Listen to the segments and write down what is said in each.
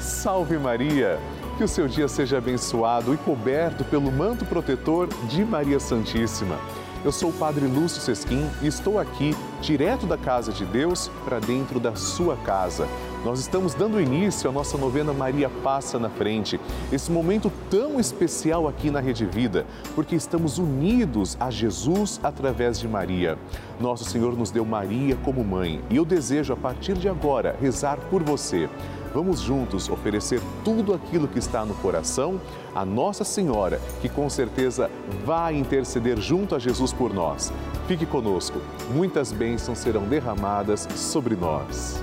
Salve Maria! Que o seu dia seja abençoado e coberto pelo manto protetor de Maria Santíssima. Eu sou o Padre Lúcio Sesquim e estou aqui, direto da casa de Deus, para dentro da sua casa. Nós estamos dando início à nossa novena Maria Passa na Frente, esse momento tão especial aqui na Rede Vida, porque estamos unidos a Jesus através de Maria. Nosso Senhor nos deu Maria como mãe e eu desejo, a partir de agora, rezar por você. Vamos juntos oferecer tudo aquilo que está no coração a Nossa Senhora, que com certeza vai interceder junto a Jesus por nós. Fique conosco, muitas bênçãos serão derramadas sobre nós.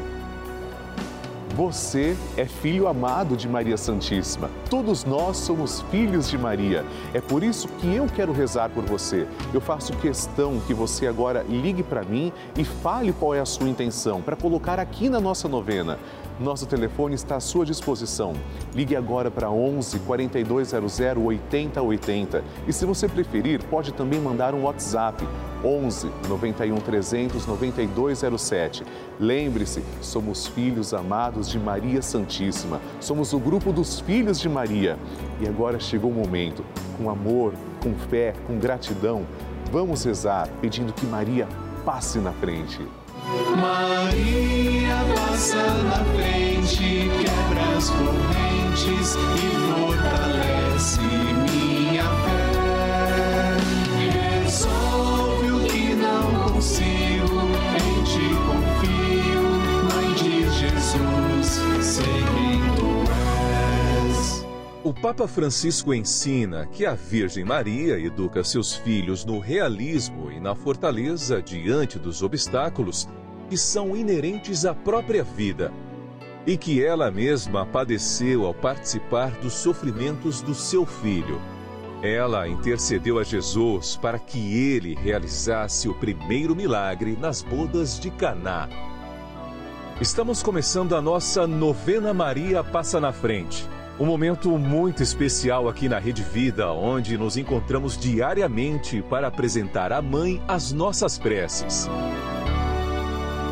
Você é filho amado de Maria Santíssima. Todos nós somos filhos de Maria. É por isso que eu quero rezar por você. Eu faço questão que você agora ligue para mim e fale qual é a sua intenção para colocar aqui na nossa novena. Nosso telefone está à sua disposição. Ligue agora para 11 4200 8080 e se você preferir, pode também mandar um WhatsApp 11 91 300 9207. Lembre-se, somos filhos amados de Maria Santíssima. Somos o grupo dos filhos de Maria. E agora chegou o momento, com amor, com fé, com gratidão, vamos rezar pedindo que Maria passe na frente. Maria passa na frente, quebra as correntes e fortalece minha fé. Resolve o que não consigo, em ti confio, Mãe de Jesus, sei quem tu és. O Papa Francisco ensina que a Virgem Maria educa seus filhos no realismo e na fortaleza diante dos obstáculos que são inerentes à própria vida e que ela mesma padeceu ao participar dos sofrimentos do seu filho. Ela intercedeu a Jesus para que ele realizasse o primeiro milagre nas bodas de Caná. Estamos começando a nossa novena Maria Passa na Frente. Um momento muito especial aqui na Rede Vida, onde nos encontramos diariamente para apresentar à Mãe as nossas preces.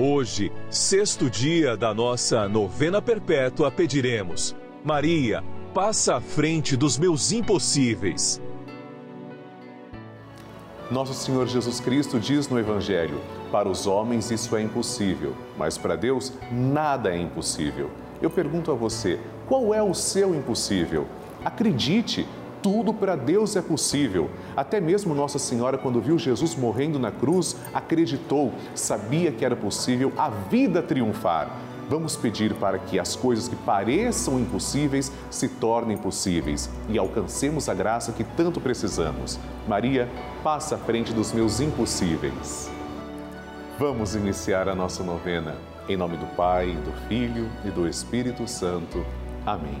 Hoje, sexto dia da nossa novena perpétua, pediremos: Maria, passa à frente dos meus impossíveis. Nosso Senhor Jesus Cristo diz no Evangelho: para os homens isso é impossível, mas para Deus nada é impossível. Eu pergunto a você: qual é o seu impossível? Acredite, tudo para Deus é possível. Até mesmo Nossa Senhora, quando viu Jesus morrendo na cruz, acreditou, sabia que era possível a vida triunfar. Vamos pedir para que as coisas que pareçam impossíveis se tornem possíveis e alcancemos a graça que tanto precisamos. Maria, passa à frente dos meus impossíveis. Vamos iniciar a nossa novena. Em nome do Pai, do Filho e do Espírito Santo. Amém.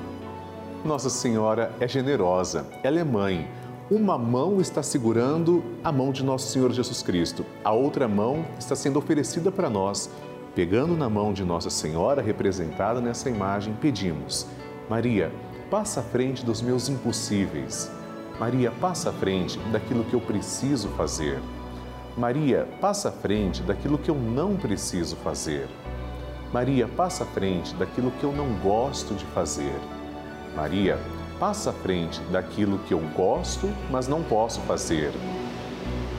Nossa Senhora é generosa, ela é mãe. Uma mão está segurando a mão de Nosso Senhor Jesus Cristo, a outra mão está sendo oferecida para nós. Pegando na mão de Nossa Senhora, representada nessa imagem, pedimos: Maria, passa à frente dos meus impossíveis. Maria, passa à frente daquilo que eu preciso fazer. Maria, passa à frente daquilo que eu não preciso fazer. Maria, passa à frente daquilo que eu não gosto de fazer. Maria, passa à frente daquilo que eu gosto, mas não posso fazer.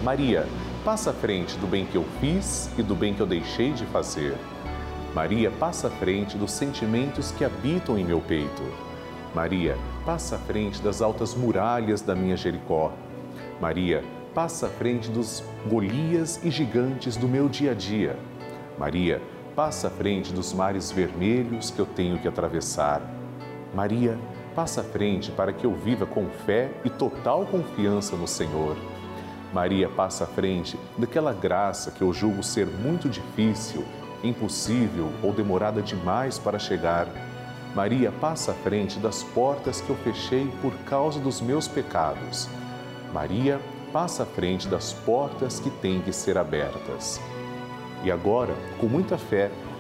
Maria, passa à frente do bem que eu fiz e do bem que eu deixei de fazer. Maria, passa à frente dos sentimentos que habitam em meu peito. Maria, passa à frente das altas muralhas da minha Jericó. Maria, passa à frente dos Golias e gigantes do meu dia a dia. Maria, passa à frente dos mares vermelhos que eu tenho que atravessar. Maria, passa à frente para que eu viva com fé e total confiança no Senhor. Maria passa à frente daquela graça que eu julgo ser muito difícil, impossível ou demorada demais para chegar Maria passa à frente das portas que eu fechei por causa dos meus pecados. Maria passa à frente das portas que têm que ser abertas. E agora, com muita fé,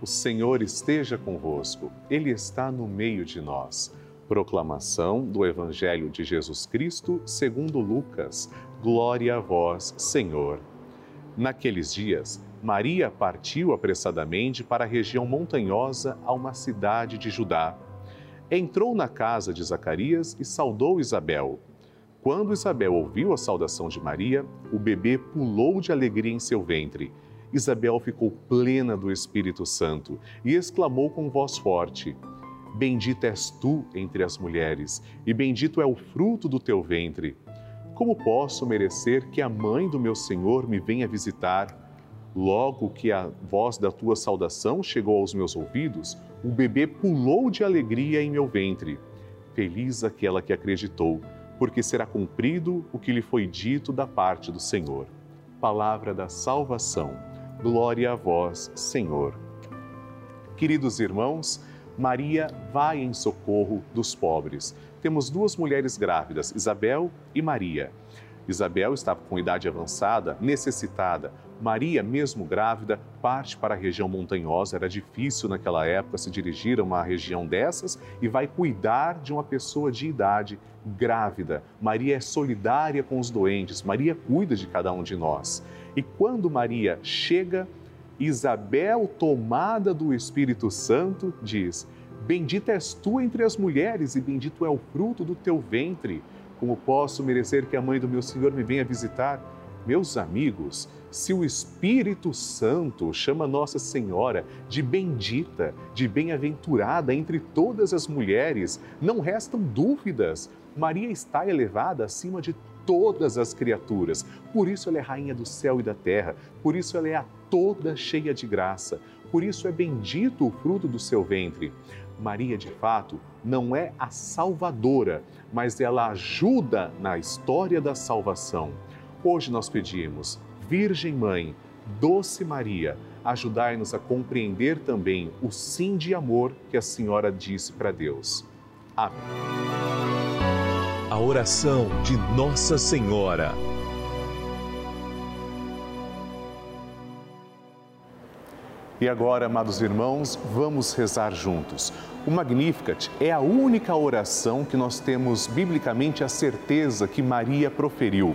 O Senhor esteja convosco, Ele está no meio de nós. Proclamação do Evangelho de Jesus Cristo, segundo Lucas. Glória a vós, Senhor. Naqueles dias, Maria partiu apressadamente para a região montanhosa a uma cidade de Judá entrou na casa de Zacarias e saudou Isabel. Quando Isabel ouviu a saudação de Maria, o bebê pulou de alegria em seu ventre. Isabel ficou plena do Espírito Santo e exclamou com voz forte: Bendita és tu entre as mulheres, e bendito é o fruto do teu ventre. Como posso merecer que a mãe do meu Senhor me venha visitar? Logo que a voz da tua saudação chegou aos meus ouvidos, o bebê pulou de alegria em meu ventre. Feliz aquela que acreditou, porque será cumprido o que lhe foi dito da parte do Senhor. Palavra da salvação. Glória a vós, Senhor. Queridos irmãos, Maria vai em socorro dos pobres. Temos duas mulheres grávidas, Isabel e Maria. Isabel estava com idade avançada, necessitada. Maria, mesmo grávida, parte para a região montanhosa. Era difícil naquela época se dirigir a uma região dessas e vai cuidar de uma pessoa de idade grávida. Maria é solidária com os doentes, Maria cuida de cada um de nós. E quando Maria chega, Isabel, tomada do Espírito Santo, diz: Bendita és tu entre as mulheres e bendito é o fruto do teu ventre. Como posso merecer que a mãe do meu Senhor me venha visitar? Meus amigos, se o Espírito Santo chama Nossa Senhora de bendita, de bem-aventurada entre todas as mulheres, não restam dúvidas. Maria está elevada acima de todas as criaturas. Por isso ela é rainha do céu e da terra, por isso ela é a toda cheia de graça, por isso é bendito o fruto do seu ventre. Maria, de fato, não é a salvadora, mas ela ajuda na história da salvação. Hoje nós pedimos, Virgem Mãe, Doce Maria, ajudai-nos a compreender também o sim de amor que a Senhora disse para Deus. Amém. A oração de Nossa Senhora. E agora, amados irmãos, vamos rezar juntos. O Magnificat é a única oração que nós temos biblicamente a certeza que Maria proferiu.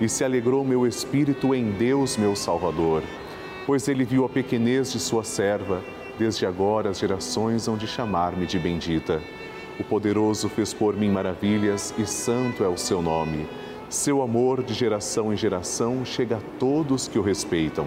e se alegrou meu espírito em Deus, meu Salvador, pois ele viu a pequenez de sua serva, desde agora as gerações hão de chamar-me de bendita. O poderoso fez por mim maravilhas e santo é o seu nome. Seu amor de geração em geração chega a todos que o respeitam.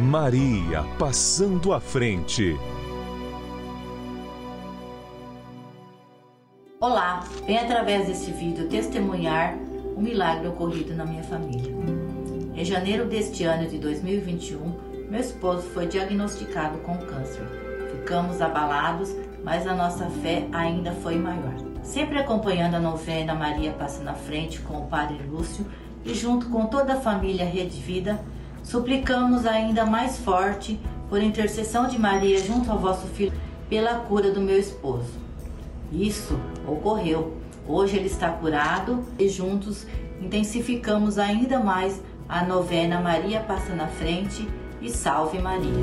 Maria passando à frente. Olá, vem através desse vídeo testemunhar o milagre ocorrido na minha família. Em janeiro deste ano de 2021, meu esposo foi diagnosticado com câncer. Ficamos abalados, mas a nossa fé ainda foi maior. Sempre acompanhando a novena Maria Passa na Frente com o Padre Lúcio e junto com toda a família Rede Vida, suplicamos ainda mais forte por intercessão de Maria junto ao vosso filho pela cura do meu esposo. Isso ocorreu. Hoje ele está curado e juntos intensificamos ainda mais a novena Maria Passa na Frente e Salve Maria.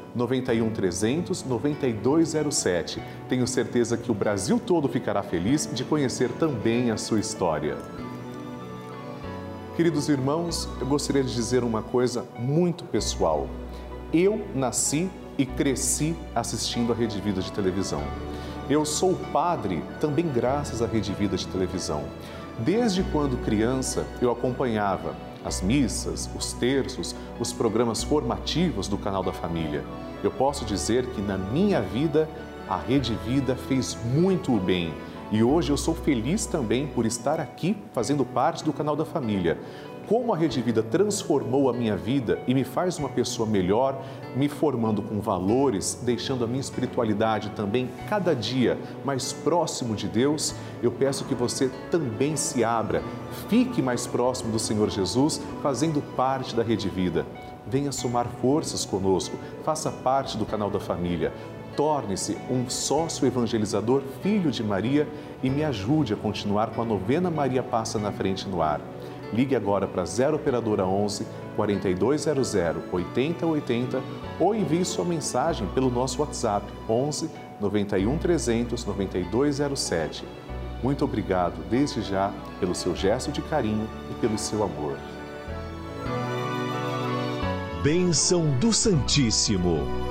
91 300 9207. Tenho certeza que o Brasil todo ficará feliz de conhecer também a sua história. Queridos irmãos, eu gostaria de dizer uma coisa muito pessoal. Eu nasci e cresci assistindo a Rede Vida de televisão. Eu sou padre também graças à Rede Vida de televisão. Desde quando criança, eu acompanhava as missas, os terços, os programas formativos do canal da família. Eu posso dizer que na minha vida, a Rede Vida fez muito bem. E hoje eu sou feliz também por estar aqui fazendo parte do canal da família como a Rede Vida transformou a minha vida e me faz uma pessoa melhor, me formando com valores, deixando a minha espiritualidade também cada dia mais próximo de Deus, eu peço que você também se abra, fique mais próximo do Senhor Jesus, fazendo parte da Rede Vida. Venha somar forças conosco, faça parte do canal da família. Torne-se um sócio evangelizador, filho de Maria, e me ajude a continuar com a novena Maria Passa na Frente no ar. Ligue agora para 0 Operadora 11 4200 8080 ou envie sua mensagem pelo nosso WhatsApp 11 91 300 9207. Muito obrigado desde já pelo seu gesto de carinho e pelo seu amor. Bênção do Santíssimo.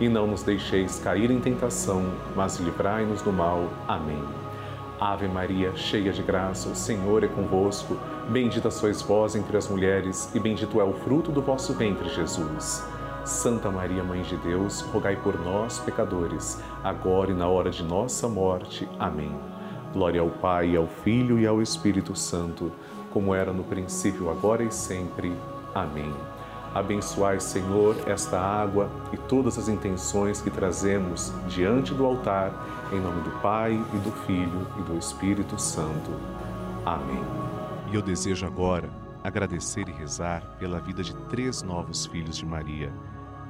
E não nos deixeis cair em tentação, mas livrai-nos do mal. Amém. Ave Maria, cheia de graça, o Senhor é convosco. Bendita sois vós entre as mulheres, e bendito é o fruto do vosso ventre, Jesus. Santa Maria, Mãe de Deus, rogai por nós, pecadores, agora e na hora de nossa morte. Amém. Glória ao Pai, ao Filho e ao Espírito Santo, como era no princípio, agora e sempre. Amém. Abençoai, Senhor, esta água e todas as intenções que trazemos diante do altar, em nome do Pai e do Filho e do Espírito Santo. Amém. E eu desejo agora agradecer e rezar pela vida de três novos filhos de Maria,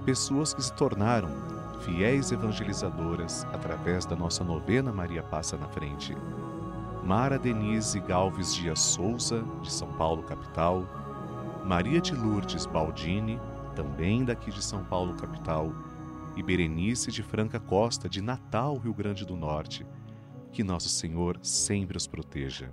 pessoas que se tornaram fiéis evangelizadoras através da nossa novena Maria Passa na Frente. Mara Denise Galves Dias Souza, de São Paulo, capital, Maria de Lourdes Baldini, também daqui de São Paulo, capital, e Berenice de Franca Costa, de Natal, Rio Grande do Norte. Que Nosso Senhor sempre os proteja.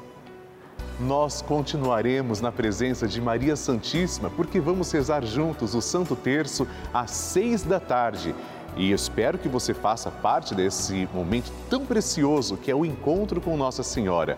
nós continuaremos na presença de Maria Santíssima, porque vamos rezar juntos o Santo Terço às seis da tarde. E espero que você faça parte desse momento tão precioso que é o encontro com Nossa Senhora.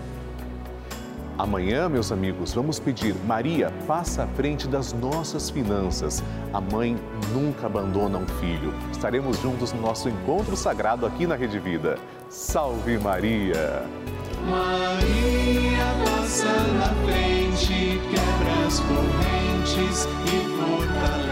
Amanhã, meus amigos, vamos pedir Maria, passa à frente das nossas finanças. A mãe nunca abandona um filho. Estaremos juntos no nosso encontro sagrado aqui na Rede Vida. Salve Maria! Maria passa na frente, quebra as correntes e fortalece